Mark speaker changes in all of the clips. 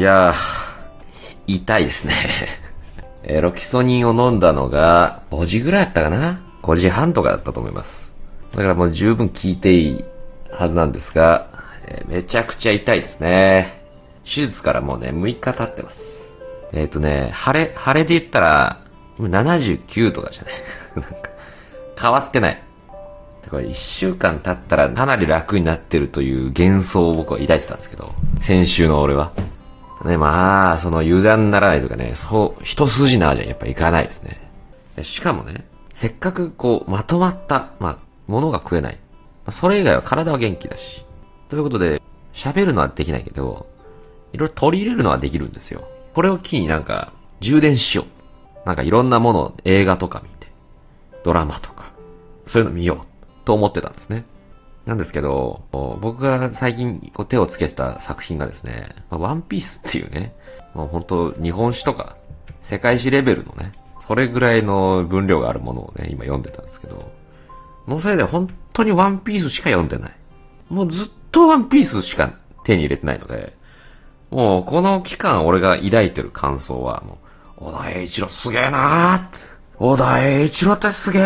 Speaker 1: いやー、痛いですね。えーロキソニンを飲んだのが、5時ぐらいだったかな ?5 時半とかだったと思います。だからもう十分効いていいはずなんですが、えーめちゃくちゃ痛いですね。手術からもうね、6日経ってます。えっ、とね、腫れ、腫れで言ったら、今79とかじゃない？なんか、変わってない。これ1週間経ったらかなり楽になってるという幻想を僕は抱いてたんですけど、先週の俺は。ね、まあ、その油断ならないとかね、そう、一筋縄じゃやっぱいかないですね。しかもね、せっかくこう、まとまった、まあ、ものが食えない。ま、それ以外は体は元気だし。ということで、喋るのはできないけど、いろいろ取り入れるのはできるんですよ。これを機になんか、充電しよう。なんかいろんなもの、映画とか見て、ドラマとか、そういうの見よう、と思ってたんですね。なんですけど、僕が最近こう手をつけてた作品がですね、まあワンピースっていうね、もう本当日本史とか、世界史レベルのね、それぐらいの分量があるものをね、今読んでたんですけど、のせいで本当にワンピースしか読んでない。もうずっとワンピースしか手に入れてないので、もうこの期間俺が抱いてる感想は、もう、小田栄一郎すげえなー小田栄一郎ってすげえ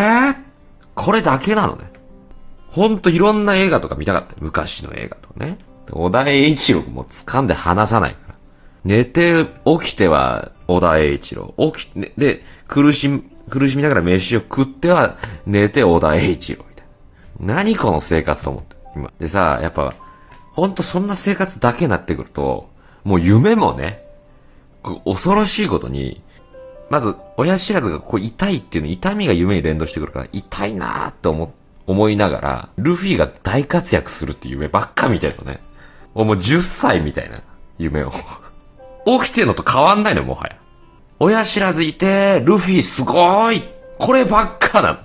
Speaker 1: これだけなのね。ほんといろんな映画とか見たかった。昔の映画とかね。小田栄一郎も掴んで離さないから。寝て、起きては小田栄一郎。起き、ね、で、苦しみ、苦しみながら飯を食っては寝て小田栄一郎みたいな。何この生活と思って。今。でさ、やっぱ、ほんとそんな生活だけになってくると、もう夢もね、恐ろしいことに、まず、親知らずがこう痛いっていうの、痛みが夢に連動してくるから、痛いなーって思って、思いながら、ルフィが大活躍するっていう夢ばっか見てるのね。もう10歳みたいな夢を。起きてるのと変わんないの、もはや。親知らずいて、ルフィすごいこればっかなんだ。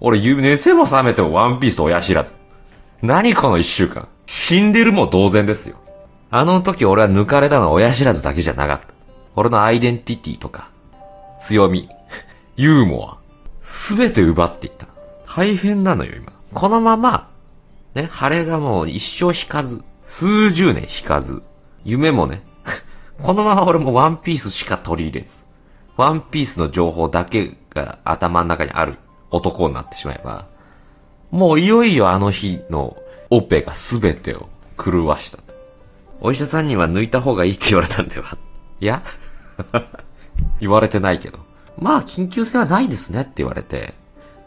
Speaker 1: 俺、寝ても覚めてもワンピースと親知らず。何この一週間。死んでるも同然ですよ。あの時俺は抜かれたのは親知らずだけじゃなかった。俺のアイデンティティとか、強み、ユーモア、すべて奪っていった。大変なのよ、今。このまま、ね、晴れがもう一生引かず、数十年引かず、夢もね、このまま俺もワンピースしか取り入れず、ワンピースの情報だけが頭の中にある男になってしまえば、もういよいよあの日のオペが全てを狂わした。お医者さんには抜いた方がいいって言われたんでは。いや？言われてないけど。まあ、緊急性はないですねって言われて。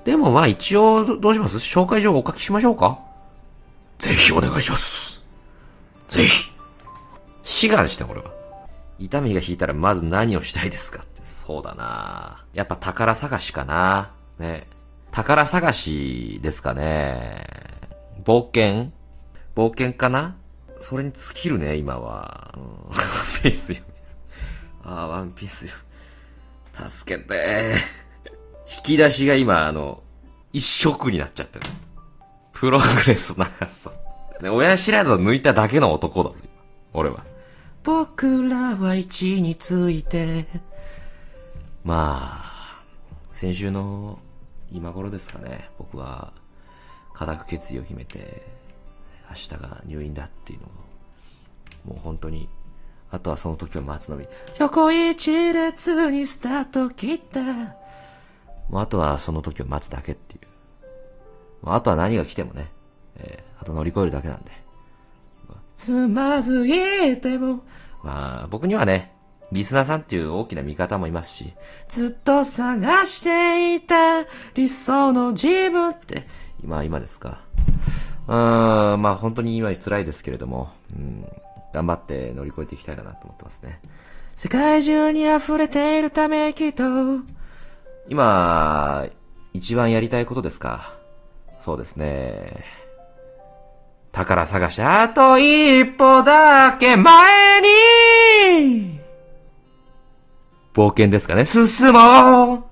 Speaker 1: でもまあ一応、どうします？紹介状をお書きしましょうか？ぜひお願いします。ぜひ。志願して、俺は。痛みが引いたらまず何をしたいですかって。そうだなやっぱ宝探しかなね。宝探しですかね。冒険？冒険かな？それに尽きるね、今は。うん、ワンピースよ。ああ、ワンピースよ。助けて。引き出しが今、あの、一色になっちゃってる。プログレス長そう。ね、親知らずを抜いただけの男だぞ、俺は。僕らは一について。まあ、先週の今頃ですかね、僕は、固く決意を決めて、明日が入院だっていうのを、もう本当に、あとはその時を待つのみ。横一列にスタート切った。もうあとはその時を待つだけっていう。もうあとは何が来てもね、えーあと乗り越えるだけなんで。つまずいても。まあ、僕にはね、リスナーさんっていう大きな味方もいますし、ずっと探していた理想の自分って、今、今ですか。うーん、まあ本当に今辛いですけれども、うん、頑張って乗り越えていきたいかなと思ってますね。世界中に溢れているため息と、今、一番やりたいことですか？そうですね。宝探し、あと一歩だけ前に冒険ですかね？進もう